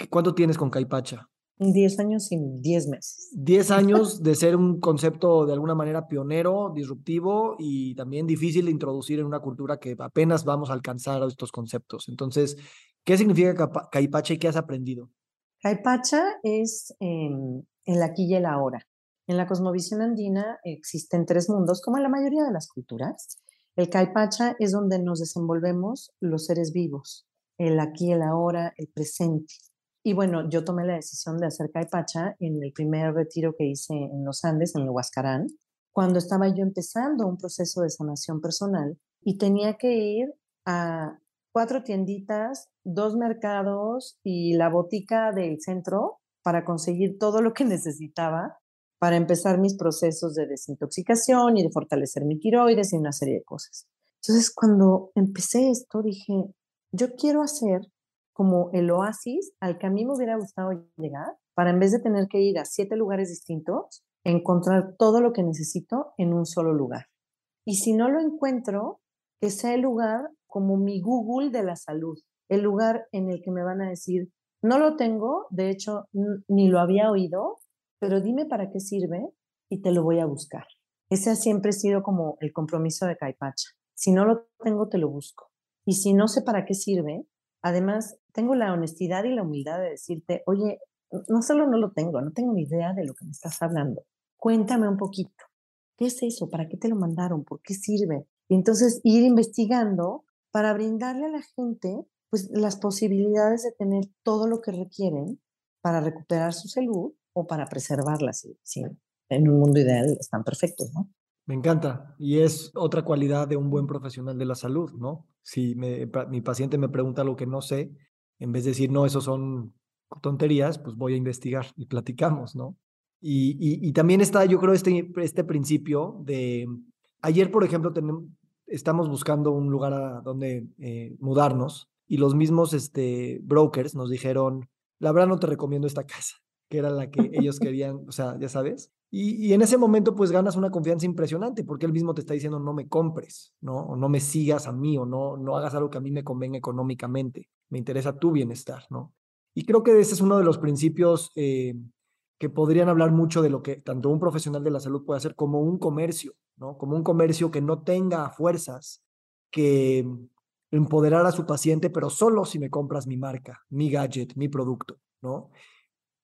¿Cuánto tienes con caipacha? Diez años y diez meses. Diez años de ser un concepto de alguna manera pionero, disruptivo y también difícil de introducir en una cultura que apenas vamos a alcanzar estos conceptos. Entonces, ¿qué significa caipacha y qué has aprendido? Caipacha es em, el aquí y el ahora. En la cosmovisión andina existen tres mundos, como en la mayoría de las culturas. El caipacha es donde nos desenvolvemos los seres vivos, el aquí, el ahora, el presente. Y bueno, yo tomé la decisión de hacer caipacha en el primer retiro que hice en los Andes, en el Huascarán, cuando estaba yo empezando un proceso de sanación personal y tenía que ir a cuatro tienditas, dos mercados y la botica del centro para conseguir todo lo que necesitaba para empezar mis procesos de desintoxicación y de fortalecer mi tiroides y una serie de cosas. Entonces, cuando empecé esto, dije, yo quiero hacer como el oasis al que a mí me hubiera gustado llegar, para en vez de tener que ir a siete lugares distintos, encontrar todo lo que necesito en un solo lugar. Y si no lo encuentro, que sea el lugar como mi Google de la salud, el lugar en el que me van a decir, no lo tengo, de hecho, ni lo había oído, pero dime para qué sirve y te lo voy a buscar. Ese ha siempre sido como el compromiso de Caipacha. Si no lo tengo, te lo busco. Y si no sé para qué sirve, además tengo la honestidad y la humildad de decirte, oye, no solo no lo tengo, no tengo ni idea de lo que me estás hablando. Cuéntame un poquito. ¿Qué es eso? ¿Para qué te lo mandaron? ¿Por qué sirve? Y entonces ir investigando para brindarle a la gente pues las posibilidades de tener todo lo que requieren para recuperar su salud o para preservarla. Si, en un mundo ideal están perfectos, ¿no? Me encanta. Y es otra cualidad de un buen profesional de la salud, ¿no? Si mi paciente me pregunta lo que no sé, en vez de decir, no, eso son tonterías, pues voy a investigar y platicamos, ¿no? Y, y, también está, yo creo, este, este principio de, ayer, por ejemplo, tenemos, estamos buscando un lugar a donde eh, mudarnos y los mismos este, brokers nos dijeron, la verdad no te recomiendo esta casa, que era la que ellos querían, o sea, ya sabes. Y, en ese momento pues ganas una confianza impresionante porque él mismo te está diciendo no me compres, ¿no? No me sigas a mí o no, no hagas algo que a mí me convenga económicamente, me interesa tu bienestar, ¿no? Y creo que ese es uno de los principios eh, que podrían hablar mucho de lo que tanto un profesional de la salud puede hacer como un comercio, ¿no? Como un comercio que no tenga fuerzas que empoderar a su paciente, pero solo si me compras mi marca, mi gadget, mi producto, ¿no?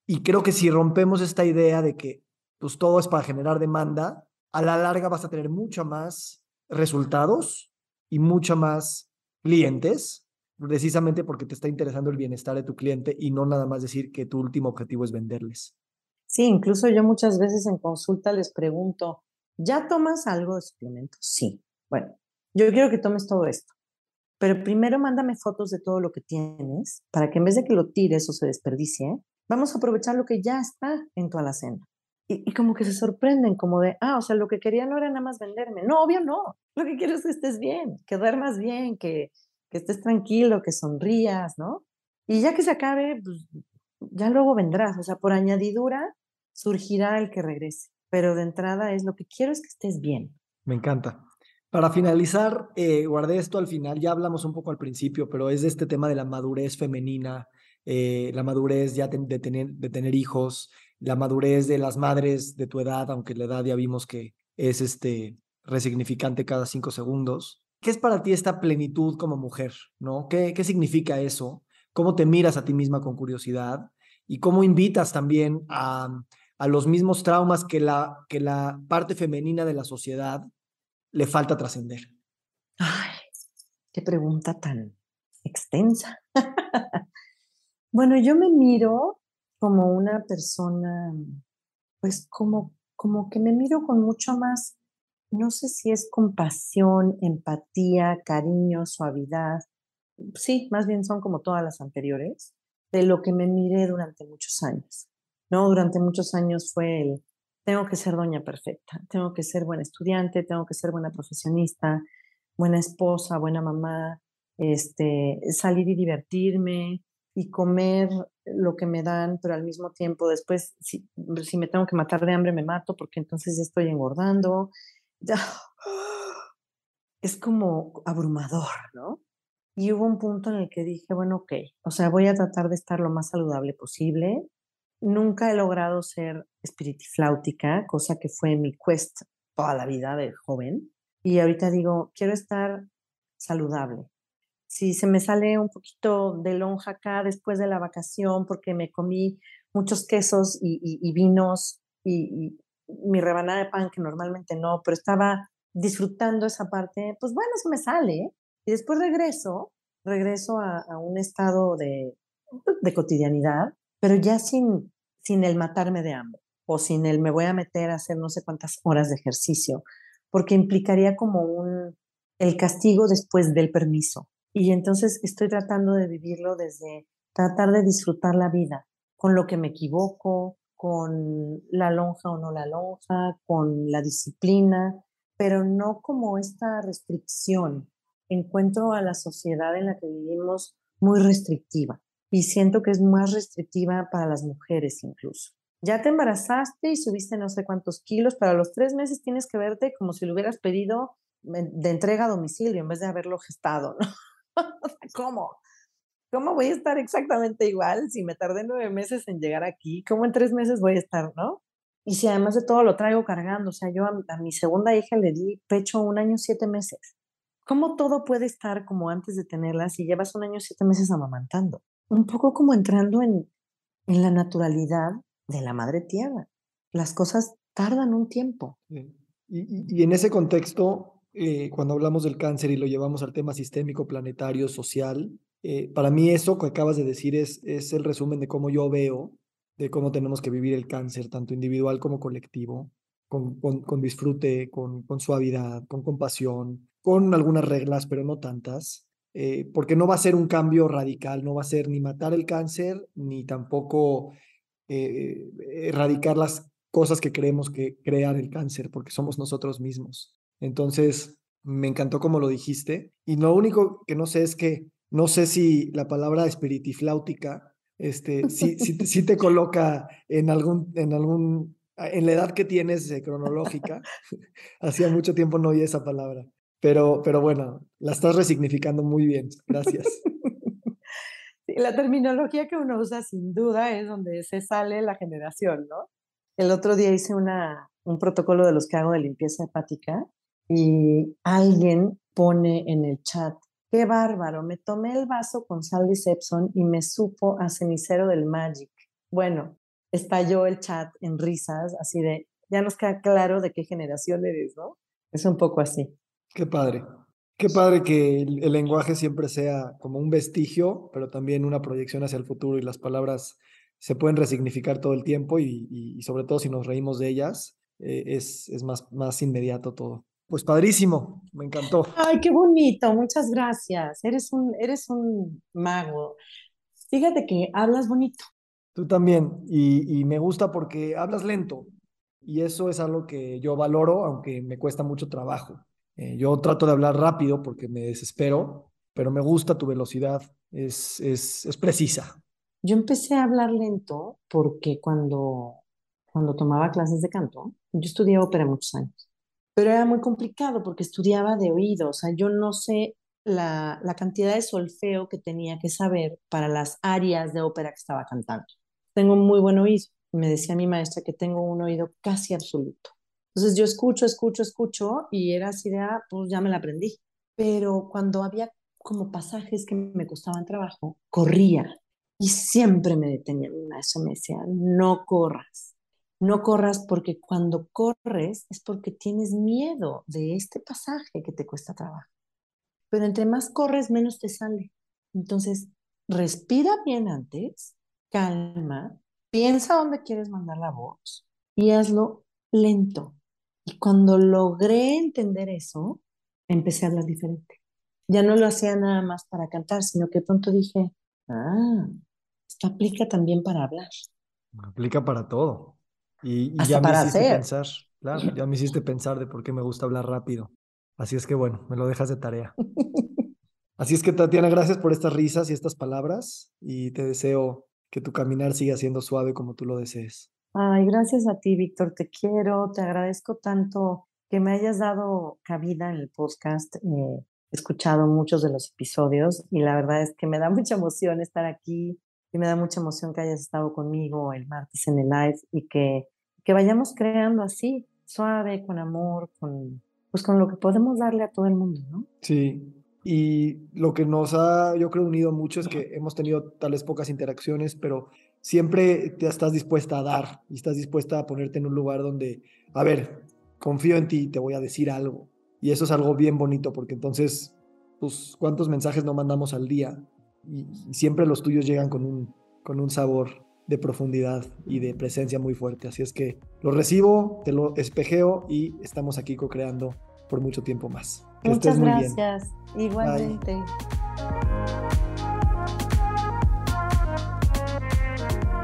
Y creo que si rompemos esta idea de que pues todo es para generar demanda, a la larga vas a tener mucho más resultados y mucho más clientes, precisamente porque te está interesando el bienestar de tu cliente y no nada más decir que tu último objetivo es venderles. Sí, incluso yo muchas veces en consulta les pregunto, ¿ya tomas algo de suplemento? Sí. Bueno, yo quiero que tomes todo esto. Pero primero mándame fotos de todo lo que tienes para que en vez de que lo tires o se desperdicie, vamos a aprovechar lo que ya está en tu alacena. Y, como que se sorprenden, como de, ah, o sea, lo que quería no era nada más venderme. No, obvio no. Lo que quiero es que estés bien, que duermas bien, que, que estés tranquilo, que sonrías, ¿no? Y ya que se acabe, pues ya luego vendrás. O sea, por añadidura surgirá el que regrese. Pero de entrada es lo que quiero es que estés bien. Me encanta. Para finalizar, eh, guardé esto al final, ya hablamos un poco al principio, pero es de este tema de la madurez femenina, eh, la madurez ya de, tener, hijos, la madurez de las madres de tu edad, aunque la edad ya vimos que es este resignificante cada cinco segundos. ¿Qué es para ti esta plenitud como mujer? ¿no? ¿Qué, ¿Qué significa eso? ¿Cómo te miras a ti misma con curiosidad? ¿Y cómo invitas también a, a los mismos traumas que la, que la parte femenina de la sociedad le falta trascender? Qué pregunta tan extensa. bueno, yo me miro como una persona, pues como, como que me miro con mucho más, no sé si es compasión, empatía, cariño, suavidad. Sí, más bien son como todas las anteriores, de lo que me miré durante muchos años. ¿no? Durante muchos años fue el tengo que ser doña perfecta, tengo que ser buena estudiante, tengo que ser buena profesionista, buena esposa, buena mamá, este, salir y divertirme y comer lo que me dan, pero al mismo tiempo después, si, si me tengo que matar de hambre, me mato porque entonces estoy engordando. Es como abrumador, ¿no? Y hubo un punto en el que dije, bueno, ok, o sea, voy a tratar de estar lo más saludable posible. Nunca he logrado ser espiritifláutica, cosa que fue mi quest toda la vida de joven. Y ahorita digo, quiero estar saludable. Si se me sale un poquito de lonja acá después de la vacación porque me comí muchos quesos y, vinos y, mi rebanada de pan, que normalmente no, pero estaba disfrutando esa parte, pues bueno, se me sale. Y después regreso, regreso a, un estado de, de, cotidianidad, pero ya sin, sin el matarme de hambre o sin el me voy a meter a hacer no sé cuántas horas de ejercicio, porque implicaría como el castigo después del permiso. Y entonces estoy tratando de vivirlo desde tratar de disfrutar la vida, con lo que me equivoco, con la lonja o no la lonja, con la disciplina, pero no como esta restricción. Encuentro a la sociedad en la que vivimos muy restrictiva y siento que es más restrictiva para las mujeres incluso. Ya te embarazaste y subiste no sé cuántos kilos, para los tres meses tienes que verte como si lo hubieras pedido de entrega a domicilio en vez de haberlo gestado, ¿no? ¿Cómo? ¿Cómo voy a estar exactamente igual si me tardé nueve meses en llegar aquí? ¿Cómo en tres meses voy a estar, no? Y si además de todo lo traigo cargando, o sea, yo a, mi segunda hija le di pecho un año, siete meses. ¿Cómo todo puede estar como antes de tenerla si llevas un año, siete meses amamantando? Un poco como entrando en, en la naturalidad de la madre tierra. Las cosas tardan un tiempo. Y, y, en ese contexto, eh, cuando hablamos del cáncer y lo llevamos al tema sistémico, planetario, social, eh, para mí eso que acabas de decir es, es el resumen de cómo yo veo de cómo tenemos que vivir el cáncer, tanto individual como colectivo, con, con, disfrute, con, con, suavidad, con compasión, con algunas reglas, pero no tantas, eh, porque no va a ser un cambio radical, no va a ser ni matar el cáncer, ni tampoco erradicar las cosas que creemos que crean el cáncer, porque somos nosotros mismos. Entonces, me encantó como lo dijiste. Y lo único que no sé es que no sé si la palabra espiritifláutica este, sí, sí, te coloca en algún, en algún, en la edad que tienes cronológica. Hacía mucho tiempo no oí esa palabra, pero, pero bueno, la estás resignificando muy bien. Gracias. la terminología que uno usa sin duda es donde se sale la generación, ¿no? El otro día hice una, un protocolo de los que hago de limpieza hepática y alguien pone en el chat, Qué bárbaro, me tomé el vaso con sal de Sepson y me supo a cenicero del Magic. Bueno, estalló el chat en risas, así de, ya nos queda claro de qué generación eres, ¿no? Es un poco así. Qué padre. Qué padre que el, lenguaje siempre sea como un vestigio, pero también una proyección hacia el futuro y las palabras se pueden resignificar todo el tiempo y, sobre todo si nos reímos de ellas, eh, es, es más, más inmediato todo. Pues padrísimo, me encantó. Ay, qué bonito, muchas gracias. Eres un, eres un mago. Fíjate que hablas bonito. Tú también, y, me gusta porque hablas lento, y eso es algo que yo valoro, aunque me cuesta mucho trabajo. Eh, yo trato de hablar rápido porque me desespero, pero me gusta tu velocidad, es, es, es precisa. Yo empecé a hablar lento porque cuando, cuando tomaba clases de canto, yo estudié ópera muchos años pero era muy complicado porque estudiaba de oído, o sea, yo no sé la, la cantidad de solfeo que tenía que saber para las áreas de ópera que estaba cantando. Tengo muy buen oído, me decía mi maestra que tengo un oído casi absoluto. Entonces yo escucho, escucho, escucho y era así de, ah, pues ya me la aprendí. Pero cuando había como pasajes que me costaban trabajo, corría y siempre me detenía mi maestra, me decía, no corras, no corras porque cuando corres es porque tienes miedo de este pasaje que te cuesta trabajo. Pero entre más corres, menos te sale. Entonces, respira bien antes, calma, piensa dónde quieres mandar la voz y hazlo lento. Y cuando logré entender eso, empecé a hablar diferente. Ya no lo hacía nada más para cantar, sino que pronto dije, ah, esto aplica también para hablar. Aplica para todo. Y, ya me hiciste pensar, claro, ya me hiciste pensar de por qué me gusta hablar rápido. Así es que bueno, me lo dejas de tarea. Así es que Tatiana, gracias por estas risas y estas palabras y te deseo que tu caminar siga siendo suave como tú lo desees. Ay, gracias a ti, Víctor, te quiero, te agradezco tanto que me hayas dado cabida en el podcast. Eh, he escuchado muchos de los episodios y la verdad es que me da mucha emoción estar aquí y me da mucha emoción que hayas estado conmigo el martes en el live y que, que vayamos creando así, suave, con amor, con, pues con lo que podemos darle a todo el mundo, ¿no? Sí, y lo que nos ha, yo creo, unido mucho es que hemos tenido tales pocas interacciones, pero siempre te estás dispuesta a dar y estás dispuesta a ponerte en un lugar donde, a ver, confío en ti, te voy a decir algo. Y eso es algo bien bonito, porque entonces, pues, ¿cuántos mensajes no mandamos al día? Y, y siempre los tuyos llegan con un, con un sabor de profundidad y de presencia muy fuerte. Así es que lo recibo, te lo espejeo y estamos aquí co-creando por mucho tiempo más. Que Muchas gracias. Igualmente.